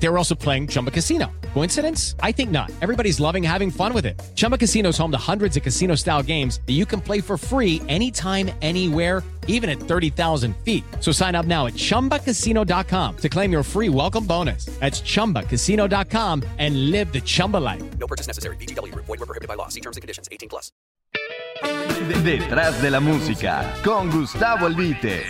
They were also playing Chumba Casino. Coincidence? I think not. Everybody's loving having fun with it. Chumba Casino is home to hundreds of casino style games that you can play for free anytime, anywhere, even at 30,000 feet. So sign up now at chumbacasino.com to claim your free welcome bonus. That's chumbacasino.com and live the Chumba life. No purchase necessary. BGW. Void were prohibited by law. See terms and conditions. 18 plus. Detrás de la música, con Gustavo Albite.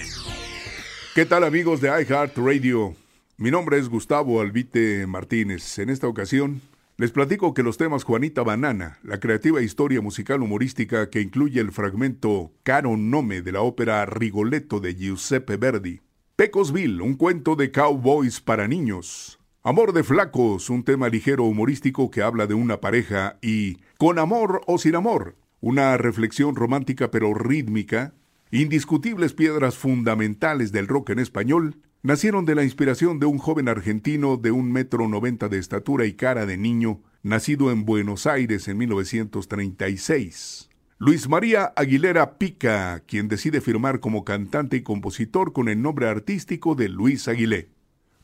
¿Qué tal amigos de iHeartRadio? Mi nombre es Gustavo Albite Martínez. En esta ocasión les platico que los temas Juanita Banana, la creativa historia musical humorística que incluye el fragmento Caro Nome de la ópera Rigoletto de Giuseppe Verdi, Pecosville, un cuento de cowboys para niños, Amor de Flacos, un tema ligero humorístico que habla de una pareja y Con amor o sin amor, una reflexión romántica pero rítmica, indiscutibles piedras fundamentales del rock en español, nacieron de la inspiración de un joven argentino de un metro noventa de estatura y cara de niño, nacido en Buenos Aires en 1936. Luis María Aguilera Pica, quien decide firmar como cantante y compositor con el nombre artístico de Luis Aguilé.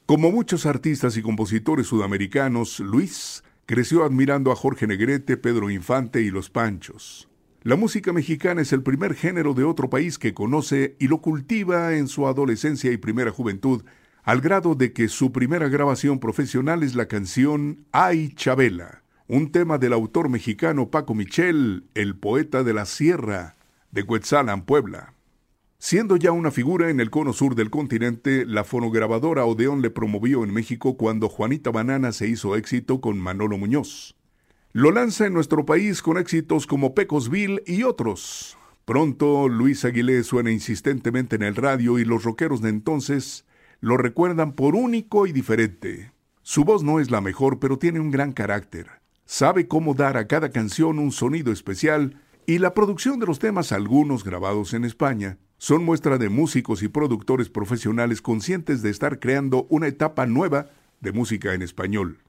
Como muchos artistas y compositores sudamericanos, Luis creció admirando a Jorge Negrete, Pedro Infante y Los Panchos. La música mexicana es el primer género de otro país que conoce y lo cultiva en su adolescencia y primera juventud, al grado de que su primera grabación profesional es la canción Ay Chabela, un tema del autor mexicano Paco Michel, el poeta de la sierra, de Cuetzalan, Puebla. Siendo ya una figura en el cono sur del continente, la fonograbadora Odeón le promovió en México cuando Juanita Banana se hizo éxito con Manolo Muñoz. Lo lanza en nuestro país con éxitos como Pecosville y otros. Pronto Luis Aguilé suena insistentemente en el radio y los rockeros de entonces lo recuerdan por único y diferente. Su voz no es la mejor, pero tiene un gran carácter. Sabe cómo dar a cada canción un sonido especial y la producción de los temas, algunos grabados en España, son muestra de músicos y productores profesionales conscientes de estar creando una etapa nueva de música en español.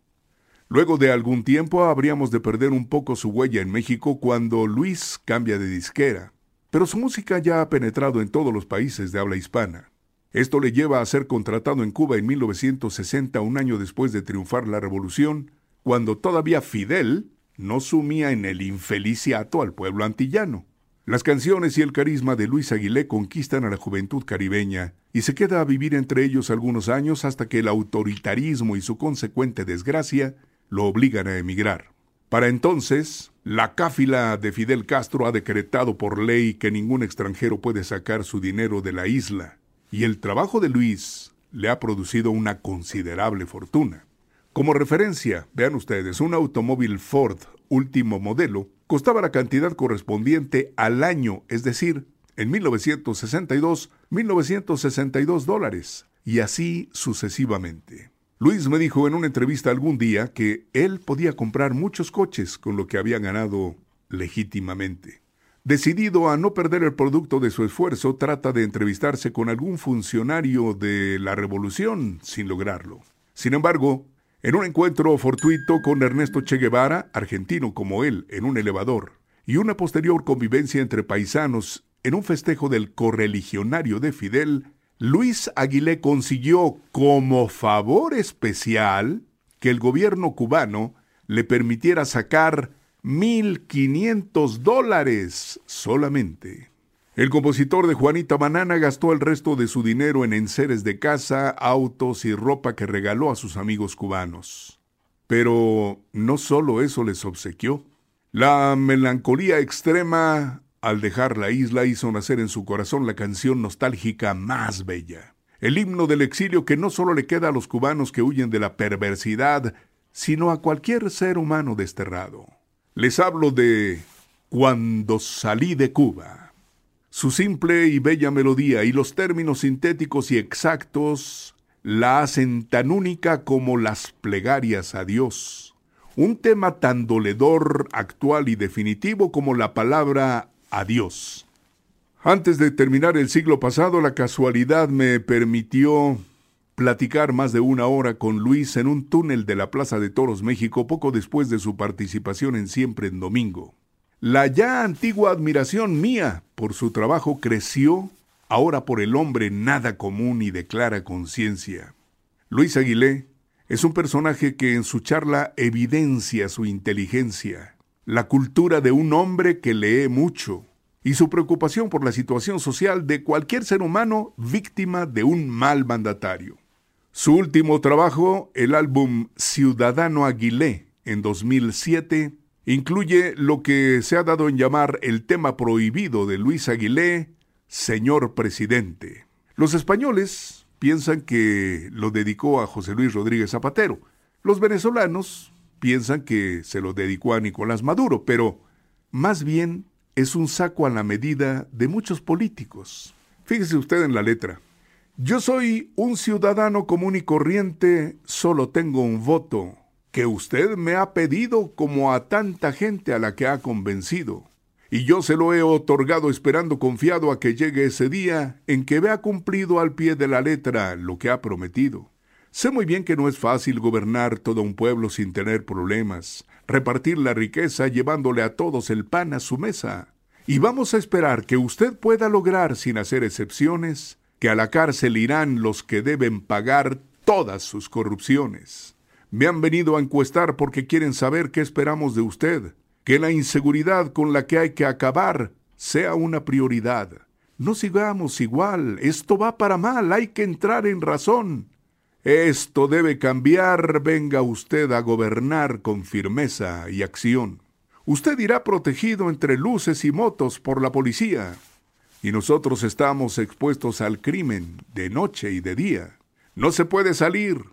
Luego de algún tiempo habríamos de perder un poco su huella en México cuando Luis cambia de disquera, pero su música ya ha penetrado en todos los países de habla hispana. Esto le lleva a ser contratado en Cuba en 1960, un año después de triunfar la revolución, cuando todavía Fidel no sumía en el infeliciato al pueblo antillano. Las canciones y el carisma de Luis Aguilé conquistan a la juventud caribeña y se queda a vivir entre ellos algunos años hasta que el autoritarismo y su consecuente desgracia lo obligan a emigrar. Para entonces, la cáfila de Fidel Castro ha decretado por ley que ningún extranjero puede sacar su dinero de la isla, y el trabajo de Luis le ha producido una considerable fortuna. Como referencia, vean ustedes, un automóvil Ford último modelo costaba la cantidad correspondiente al año, es decir, en 1962, 1962 dólares, y así sucesivamente. Luis me dijo en una entrevista algún día que él podía comprar muchos coches con lo que había ganado legítimamente. Decidido a no perder el producto de su esfuerzo, trata de entrevistarse con algún funcionario de la revolución sin lograrlo. Sin embargo, en un encuentro fortuito con Ernesto Che Guevara, argentino como él, en un elevador, y una posterior convivencia entre paisanos en un festejo del correligionario de Fidel, Luis Aguilé consiguió como favor especial que el gobierno cubano le permitiera sacar 1.500 dólares solamente. El compositor de Juanita Banana gastó el resto de su dinero en enseres de casa, autos y ropa que regaló a sus amigos cubanos. Pero no solo eso les obsequió. La melancolía extrema al dejar la isla hizo nacer en su corazón la canción nostálgica más bella. El himno del exilio que no solo le queda a los cubanos que huyen de la perversidad, sino a cualquier ser humano desterrado. Les hablo de Cuando salí de Cuba. Su simple y bella melodía y los términos sintéticos y exactos la hacen tan única como las plegarias a Dios. Un tema tan doledor, actual y definitivo como la palabra adiós. Antes de terminar el siglo pasado, la casualidad me permitió platicar más de una hora con Luis en un túnel de la Plaza de Toros México poco después de su participación en Siempre en Domingo. La ya antigua admiración mía por su trabajo creció ahora por el hombre nada común y de clara conciencia. Luis Aguilé es un personaje que en su charla evidencia su inteligencia, la cultura de un hombre que lee mucho y su preocupación por la situación social de cualquier ser humano víctima de un mal mandatario. Su último trabajo, el álbum Ciudadano Aguilé, en 2007, incluye lo que se ha dado en llamar el tema prohibido de Luis Aguilé, Señor Presidente. Los españoles piensan que lo dedicó a José Luis Rodríguez Zapatero. Los venezolanos piensan que se lo dedicó a Nicolás Maduro, pero más bien es un saco a la medida de muchos políticos. Fíjese usted en la letra. Yo soy un ciudadano común y corriente, solo tengo un voto, que usted me ha pedido como a tanta gente a la que ha convencido y yo se lo he otorgado esperando confiado a que llegue ese día en que vea cumplido al pie de la letra lo que ha prometido. Sé muy bien que no es fácil gobernar todo un pueblo sin tener problemas, repartir la riqueza llevándole a todos el pan a su mesa. Y vamos a esperar que usted pueda lograr, sin hacer excepciones, que a la cárcel irán los que deben pagar todas sus corrupciones. Me han venido a encuestar porque quieren saber qué esperamos de usted, que la inseguridad con la que hay que acabar sea una prioridad. No sigamos igual, esto va para mal, hay que entrar en razón. Esto debe cambiar, venga usted a gobernar con firmeza y acción. Usted irá protegido entre luces y motos por la policía, y nosotros estamos expuestos al crimen de noche y de día. No se puede salir,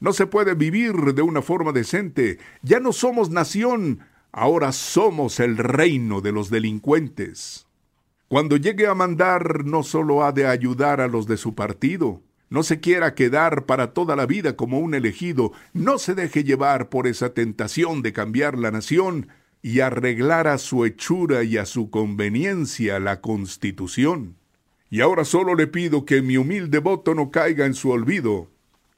no se puede vivir de una forma decente, ya no somos nación, Ahora somos el reino de los delincuentes. Cuando llegue a mandar, no solo ha de ayudar a los de su partido, no se quiera quedar para toda la vida como un elegido, no se deje llevar por esa tentación de cambiar la nación y arreglar a su hechura y a su conveniencia la constitución. Y ahora solo le pido que mi humilde voto no caiga en su olvido.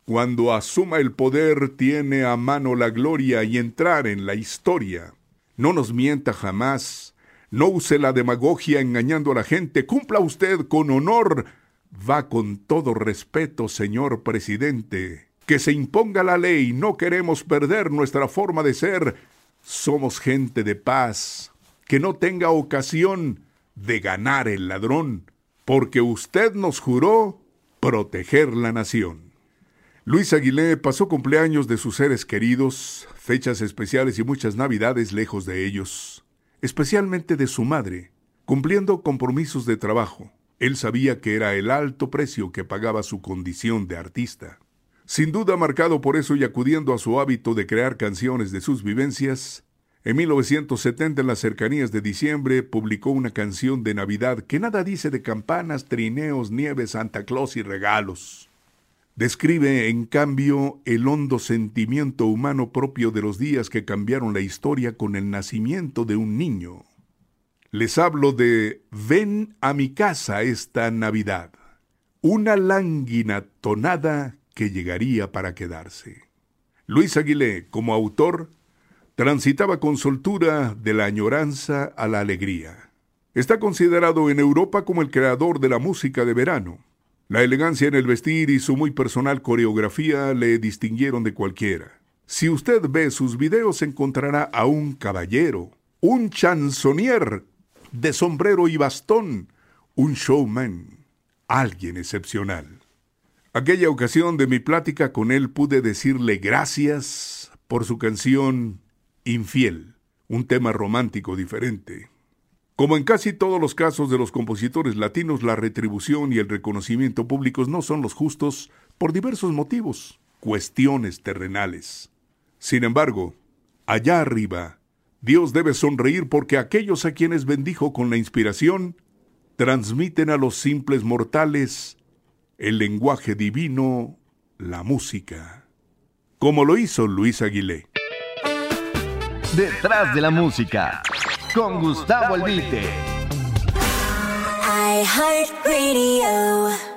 Cuando asuma el poder tiene a mano la gloria y entrar en la historia. No nos mienta jamás. No use la demagogia engañando a la gente. Cumpla usted con honor. Va con todo respeto, señor presidente. Que se imponga la ley. No queremos perder nuestra forma de ser. Somos gente de paz. Que no tenga ocasión de ganar el ladrón. Porque usted nos juró proteger la nación. Luis Aguilé pasó cumpleaños de sus seres queridos, fechas especiales y muchas navidades lejos de ellos, especialmente de su madre, cumpliendo compromisos de trabajo. Él sabía que era el alto precio que pagaba su condición de artista. Sin duda marcado por eso y acudiendo a su hábito de crear canciones de sus vivencias, en 1970 en las cercanías de diciembre publicó una canción de Navidad que nada dice de campanas, trineos, nieve, Santa Claus y regalos. Describe, en cambio, el hondo sentimiento humano propio de los días que cambiaron la historia con el nacimiento de un niño. Les hablo de Ven a mi casa esta Navidad, una lánguina tonada que llegaría para quedarse. Luis Aguilé, como autor, transitaba con soltura de la añoranza a la alegría. Está considerado en Europa como el creador de la música de verano. La elegancia en el vestir y su muy personal coreografía le distinguieron de cualquiera. Si usted ve sus videos encontrará a un caballero, un chansonnier de sombrero y bastón, un showman, alguien excepcional. Aquella ocasión de mi plática con él pude decirle gracias por su canción Infiel, un tema romántico diferente. Como en casi todos los casos de los compositores latinos, la retribución y el reconocimiento públicos no son los justos por diversos motivos, cuestiones terrenales. Sin embargo, allá arriba, Dios debe sonreír porque aquellos a quienes bendijo con la inspiración transmiten a los simples mortales el lenguaje divino, la música, como lo hizo Luis Aguilé. Detrás de la música con Gustavo Albite. I heart radio.